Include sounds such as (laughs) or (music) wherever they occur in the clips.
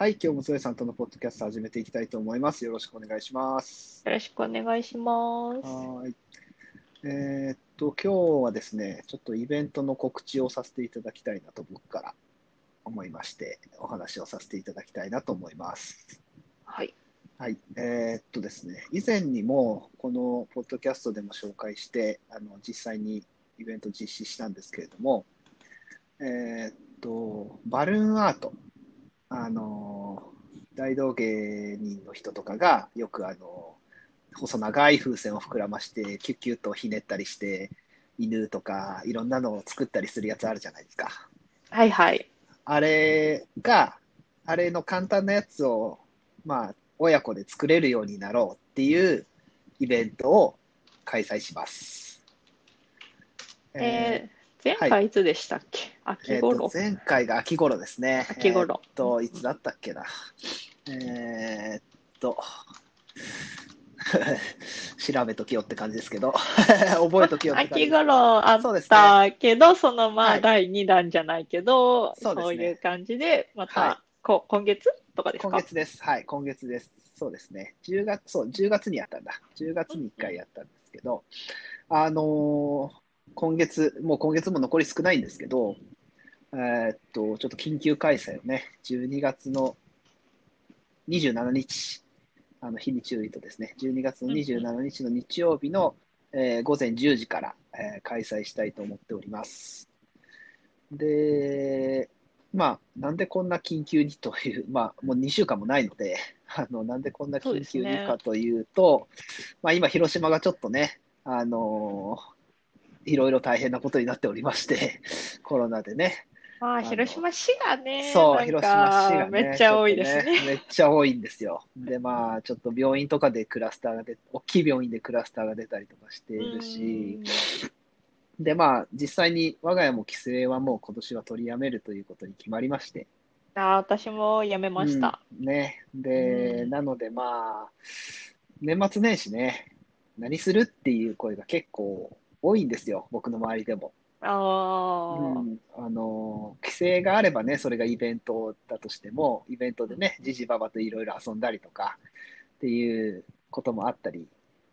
はい、今日もゾエさんとのポッドキャスト始めていきたいと思います。よろしくお願いします。よろしくお願いします。はーい。えーっと、今日はですね、ちょっとイベントの告知をさせていただきたいなと僕から思いまして、お話をさせていただきたいなと思います。はい。はい。えーっとですね、以前にもこのポッドキャストでも紹介して、あの実際にイベント実施したんですけれども、えーっと、バルーンアート。あの、大道芸人の人とかがよくあの、細長い風船を膨らまして、キュッキュッとひねったりして、犬とかいろんなのを作ったりするやつあるじゃないですか。はいはい。あれが、あれの簡単なやつを、まあ、親子で作れるようになろうっていうイベントを開催します。えー、前はい回いつでしたっけ、えーと秋頃、前回が秋頃ですね。秋頃えーっと、いつだったっけな。えーっと、(laughs) 調べときよって感じですけど、(laughs) 覚えときよって感じ秋頃あっそうですたけど、そのまはいあ第2弾じゃないけど、そういう感じで、まはいたこ今月とかです今か月です。はい、今月です。そうですね。10月、そう、10月にやったんだ。10月に1回やったんですけど、あのー今月、もう今月も残り少ないんですけど、えーっと、ちょっと緊急開催をね、12月の27日、あの日に注意とですね、12月の27日の日曜日の、えー午前10時から、えー開催したいと思っております。で、まあ、なんでこんな緊急にという、まあ、もう2週間もないので、(laughs) あのなんでこんな緊急にかというと、まあ、今、広島がちょっとね、あのいろいろ大変なことになっておりまして、コロナでね、まあ、の広島市がね、そう、広島市がかね、めっちゃ多いですちょっとね。めっちゃ多いんですよ。(laughs) で、まあ、ちょっと病院とかでクラスターが出大きい病院でクラスターが出たりとかしているし、で、まあ、実際に我が家も帰省はもう今年は取りやめるということに決まりまして、あ私もやめました。うんね。で、うんなのでまあ、年末年始ね、何するっていう声が結構多いんですよ、僕の周りでも。ああ、うん、あの規制があればね、それがイベントだとしても、イベントでね、じじばばといろいろ遊んだりとかっていうこともあったり、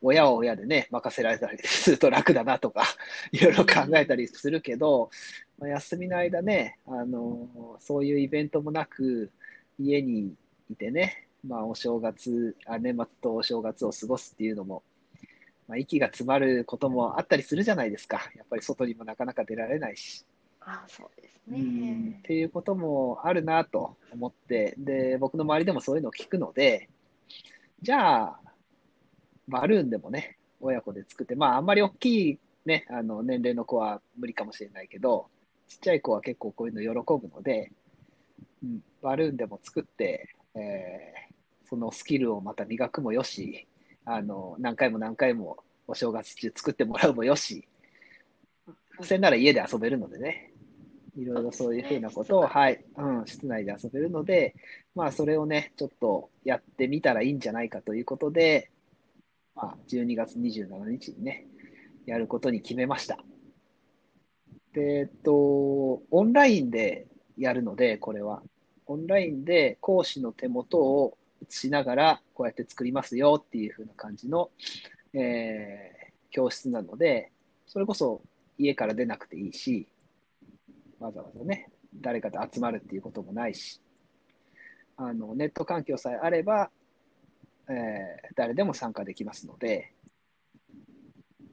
親は親でね、任せられたりすると楽だなとか、いろいろ考えたりするけど、まあ休みの間ね、あのそういうイベントもなく、家にいてね、まあ、お正月あ、年末とお正月を過ごすっていうのも、まあ、息が詰まることもあったりするじゃないですか。やっぱり外にもなかなか出られないし。あそうですうんねっ。ていうこともあるなと思って、で、僕の周りでもそういうのを聞くので、じゃあ、バルーンでもね、親子で作って、まあ、あんまり大きいね、あの、年齢の子は無理かもしれないけど、ちっちゃい子は結構こういうの喜ぶので、うん、バルーンでも作って、えーそのスキルをまた磨くもよし、あの、何回も何回もお正月中作ってもらうもよし、それなら家で遊べるのでね、いろいろそういうふうなことを、ねはい、うん、室内で遊べるので、まあ、それをね、ちょっとやってみたらいいんじゃないかということで、まあ、12月27日にね、やることに決めました。で、えっと、オンラインでやるので、これは。オンラインで講師の手元を映しながら、こうやって作りますよっていうふうな感じの、えー教室なので、それこそ家から出なくていいし、わざわざね、誰かと集まるっていうこともないし、あのネット環境さえあれば、えー誰でも参加できますので、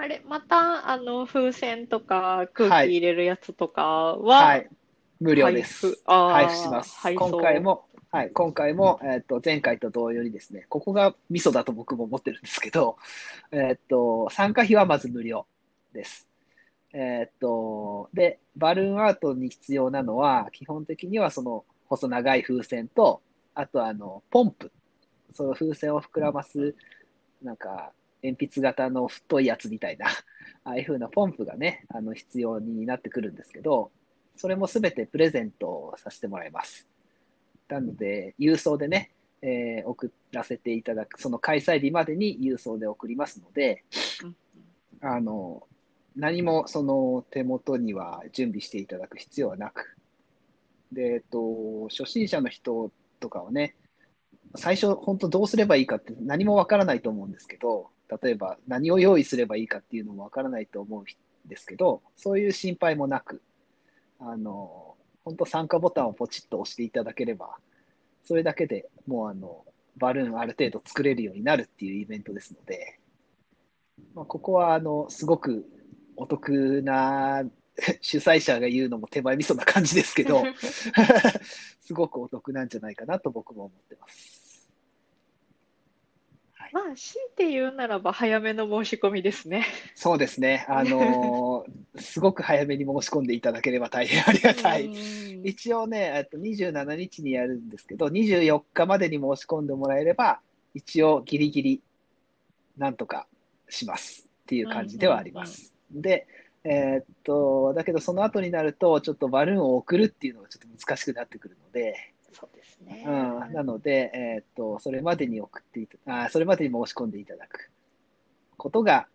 あれ、また、あの、風船とか空はい気入れるやつとかは、はい、無料です。配布します。今回も、はい、今回も、えっと前回と同様にですね、ここがミソだと僕も思ってるんですけど、えっと参加費はまず無料です。えっとで、バルーンアートに必要なのは、基本的にはその細長い風船と、あとあのポンプ、その風船を膨らます、なんか鉛筆型の太いやつみたいな、(laughs) ああいう風なポンプがね、あの必要になってくるんですけど、それもすべてプレゼントさせてもらいます。なので、郵送でね、えー送らせていただく、その開催日までに郵送で送りますので、あの、何もその手元には準備していただく必要はなく、で、えっと、初心者の人とかをね、最初、本当どうすればいいかって何もわからないと思うんですけど、例えば何を用意すればいいかっていうのもわからないと思うんですけど、そういう心配もなく、あの、本当参加ボタンをポチッと押していただければ、それだけでもうあの、バルーンある程度作れるようになるっていうイベントですので、まあ、ここはあの、すごくお得な (laughs) 主催者が言うのも手前味噌な感じですけど、(laughs) (laughs) すごくお得なんじゃないかなと僕も思ってます。まあ、強いて言うならば早めの申し込みですね。そうですね。あのー (laughs) すごく早めに申し込んでいただければ大変ありがたい。うん一応ね、えっと27日にやるんですけど、24日までに申し込んでもらえれば、一応ギリギリなんとかしますっていう感じではあります。で、えーっと、だけどその後になると、ちょっとバルーンを送るっていうのがちょっと難しくなってくるので、そうですね。うん、なので、えーっと、それまでに送っていた、あ、それまでに申し込んでいただくことが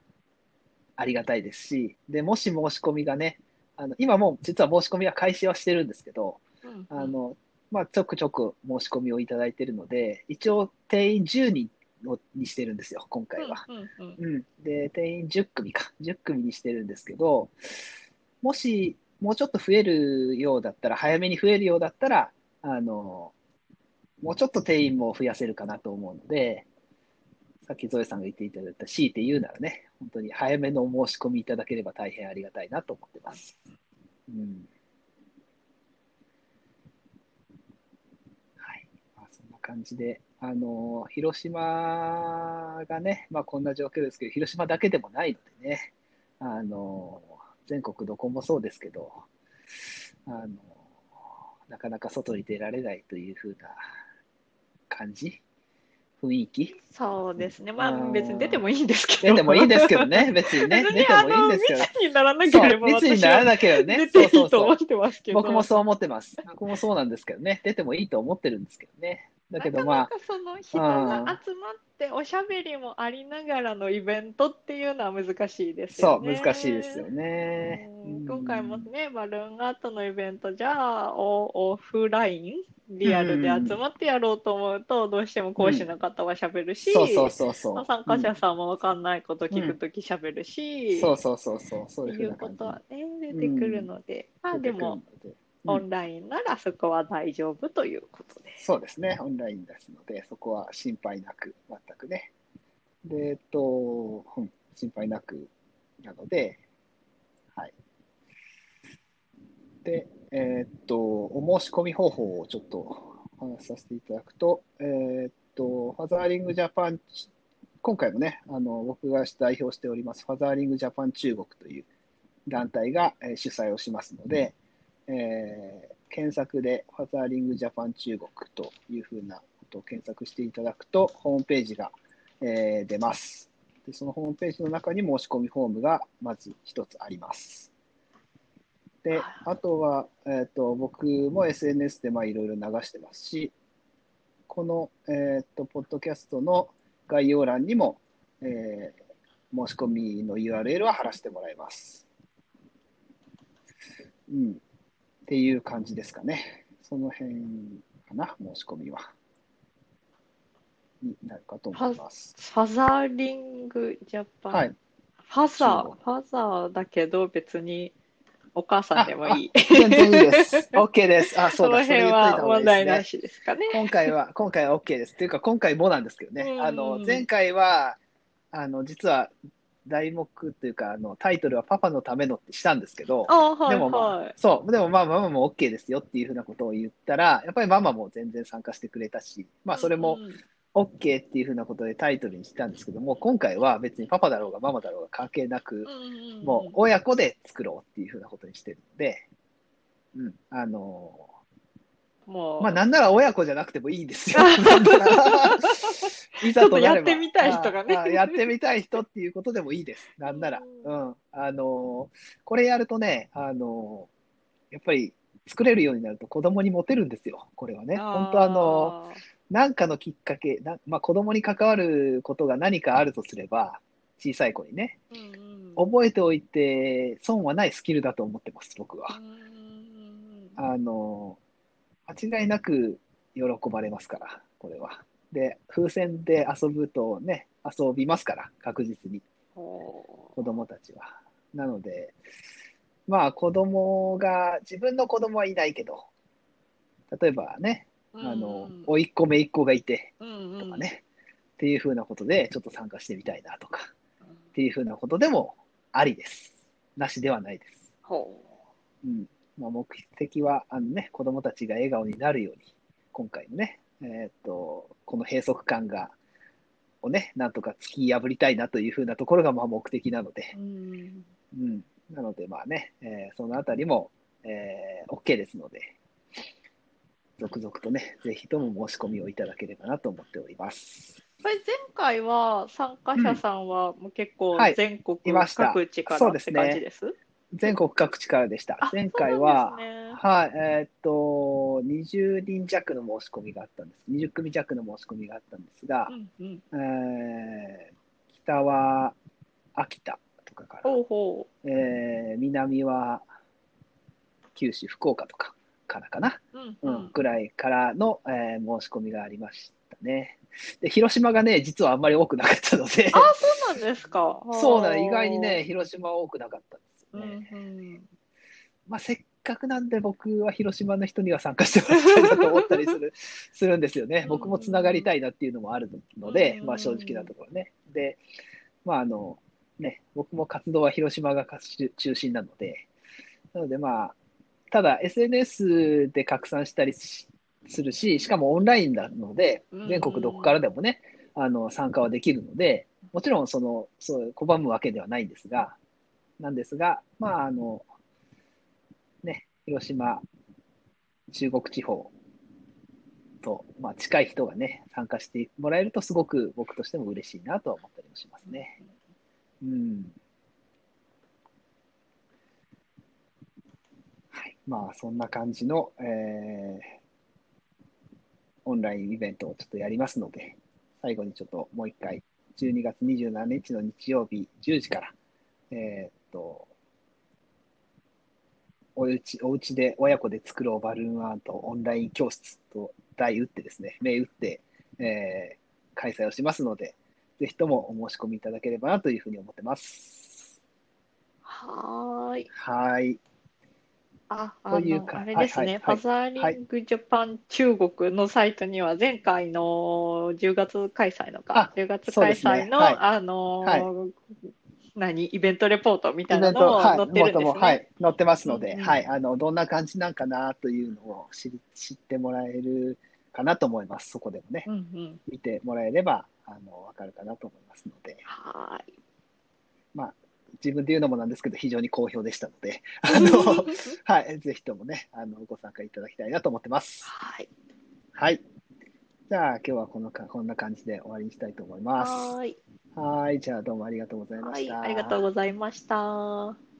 ありがたいですし、で、もし申し込みがね、あの、今もう実は申し込みは開始はしてるんですけど、うんあの、まあ、ちょくちょく申し込みをいただいているので、一応定員10人のにしてるんですよ、今回は。うんうんうんうん。で、定員10組か。10組にしてるんですけど、もし、もうちょっと増えるようだったら、早めに増えるようだったら、あの、もうちょっと定員も増やせるかなと思うので、さっきゾエさんが言っていただいた、強いて言うならね、本当に早めのお申し込みいただければ大変ありがたいなと思ってます。うん。はい。まあ、そんな感じで、あの、広島がね、まあこんな状況ですけど、広島だけでもないのでね、あの、全国どこもそうですけど、あの、なかなか外に出られないというふうな感じ？雰囲気？そうですね。まあ別に出てもいいんですけど。出てもいいんですけどね、(laughs) 別にね、別出てにあのもいいんですけど。密にならなければ密にならなければね、出ていいと思っ。てますけど。僕もそう思ってます。僕もそうなんですけどね、出てもいいと思ってるんですけどね。だけどまなかなかその人が集まっておしゃべりもありながらのイベントっていうのは難しいであ、すよね。そう、難しいですよね。うん。うん。今回もね、バルーンアートのイベント、じゃあオオフラインリアルで集まってやろうと思うと、どうしても講師の方はしゃべるし、そうそうそう。参加者さんも分かんないこと聞くときしゃべるし、そうそうそうそう、そういうことはね、出てくるので、まあでも、、オうんンラインならそこは大丈夫ということです。そうですね、オンラインですので、そこは心配なく、全くね。で、えっと、うん、心配なくなので、はい。で、えっと、お申し込み方法をちょっとお話しさせていただくと、えっと、ファザーリングジャパン、今回もね、あの、僕が代表しております、ファザーリングジャパン中国という団体がえー主催をしますので、えー検索でファザーリングジャパン中国というふうなことを検索していただくと、ホームページが、えー出ますで。そのホームページの中に申し込みフォームがまず一つあります。で、あとは、えー、と僕も SNS でまあいろいろ流してますし、この、えー、とポッドキャストの概要欄にも、えー申し込みの URL は貼らせてもらいます。うん。っていう感じですかね。その辺かな、申し込みは。になるかと思います。ファザーリングジャパン。はい。ファザ中ー、ファザーだけど別にお母さんでもいい。全然いいです。(laughs) OK です。あ、そうだ、その辺は問題な。しですかね。今回は、今回は OK です。っていうか、今回もなんですけどね。うんあの、前回は、あの、実は、題目というか、あの、タイトルはパパのためのってしたんですけど、あはいでも。そう、でもまあ、ママも OK ですよっていうふうなことを言ったら、やっぱりママも全然参加してくれたし、まあ、それも OK っていうふうなことでタイトルにしたんですけども、今回は別にパパだろうがママだろうが関係なく、もう親子で作ろうっていうふうなことにしてるので、うん、あのもう、まあ、なんなら親子じゃなくてもいいんですよ。(laughs) いざとやってみたい人がねやってみたい人っていうことでもいいです。なんなら。ううん。あのこれやるとね、あのやっぱり作れるようになると子供にモテるんですよ。これはね。本当あのなんかのきっかけ、なまあ、子供に関わることが何かあるとすれば、小さい子にね、うんうん覚えておいて損はないスキルだと思ってます、僕は。うんあの、間違いなく喜ばれますから、これは。で、風船で遊ぶとね、遊びますから、確実に、ほ子供たちは。なので、まあ、子供が、自分の子供はいないけど、例えばね、うあのうん、甥っ子、姪っ子がいて、とかね、っていうふうなことで、ちょっと参加してみたいなとか、っていうふうなことでもありです。なしではないです。ほうんまあ、目的はあの、ね、子供たちが笑顔になるように、今回のね、えーっとこの閉塞感がをね、なんとか突き破りたいなというふうなところがまあ目的なので。う、うん。うん、なので、まあね、えーそのあたりも、えー OK ですので、続々とね、ぜひとも申し込みをいただければなと思っております。これ前回は参加者さんはもう結構はい。全国各地からってそうですね感じです？全国各地からでしたあ。前回はねはい、えーっと、20人弱の申し込みがあったんです。20組弱の申し込みがあったんですが、うんうんえー北は秋田とかから、ほえー南は九州、福岡とかからかな、う。うんううんん。ぐらいからの、えー申し込みがありましたね。で、広島がね、実はあんまり多くなかったので、あ、そうなんですか。(laughs) そうだね、意外にね、広島は多くなかったんですうん。うん。まあ、せっかくなんで僕は広島の人には参加してもらいたいなと思ったりする (laughs) するんですよね。僕もつながりたいなっていうのもあるので、うんまあ、正直なところね。で、まああのね、僕も活動は広島が中心なので、なのでまあ、ただ SNS で拡散したりしするし、しかもオンラインなのでうん、全国どこからでもね、あの参加はできるので、もちろんそのそう拒むわけではないんですが、なんですが、まああの、ね、広島、中国地方と、まあ、近い人がね、参加してもらえると、すごく僕としても嬉しいなとは思ったりもしますね。うん。はい。まあ、そんな感じの、えーオンラインイベントをちょっとやりますので、最後にちょっともう一回、12月27日の日曜日10時から、えーと、おうち、おうちで親子で作ろうバルーンアートオンライン教室と題打ってですね、銘打って、えー開催をしますので、ぜひともお申し込みいただければなというふうに思ってます。はーい。はい。あ、あの、あれですね、フはいァザーリングジャパン中国のサイトには、前回の10月開催のかあ、10月開催の、はいあのー何、イベントレポートみたいなのも載ってるんですもはね。い、載ってますので、うんうんはい、あの、どんな感じなんかなというのを知り知ってもらえるかなと思います。そこでもねう、んうん。見てもらえれば、あの、わかるかなと思いますので、はーい。自分で言うのもなんですけど、非常に好評でしたので、(laughs) あの、はい、ぜひともね、あの、ご参加いただきたいなと思ってます。はい。はい。じゃあ、今日はこのかこんな感じで終わりにしたいと思います。はーい。はい、じゃあどうもありがとうございまはい。した。ありがとうございました。